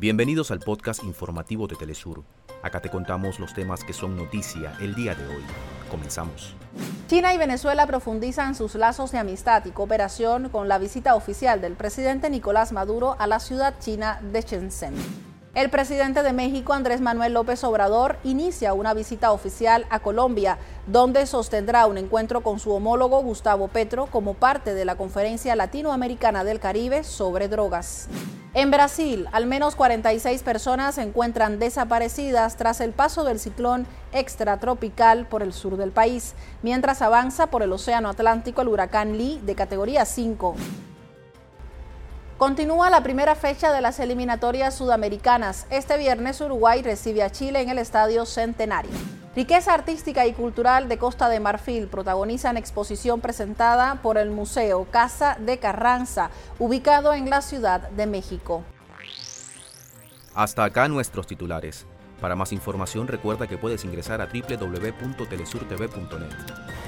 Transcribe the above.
Bienvenidos al podcast informativo de Telesur. Acá te contamos los temas que son noticia el día de hoy. Comenzamos. China y Venezuela profundizan sus lazos de amistad y cooperación con la visita oficial del presidente Nicolás Maduro a la ciudad china de Shenzhen. El presidente de México, Andrés Manuel López Obrador, inicia una visita oficial a Colombia, donde sostendrá un encuentro con su homólogo Gustavo Petro como parte de la Conferencia Latinoamericana del Caribe sobre drogas. En Brasil, al menos 46 personas se encuentran desaparecidas tras el paso del ciclón extratropical por el sur del país, mientras avanza por el Océano Atlántico el huracán Lee de categoría 5. Continúa la primera fecha de las eliminatorias sudamericanas. Este viernes Uruguay recibe a Chile en el Estadio Centenario. Riqueza artística y cultural de Costa de Marfil protagonizan exposición presentada por el Museo Casa de Carranza, ubicado en la Ciudad de México. Hasta acá nuestros titulares. Para más información recuerda que puedes ingresar a www.telesurtv.net.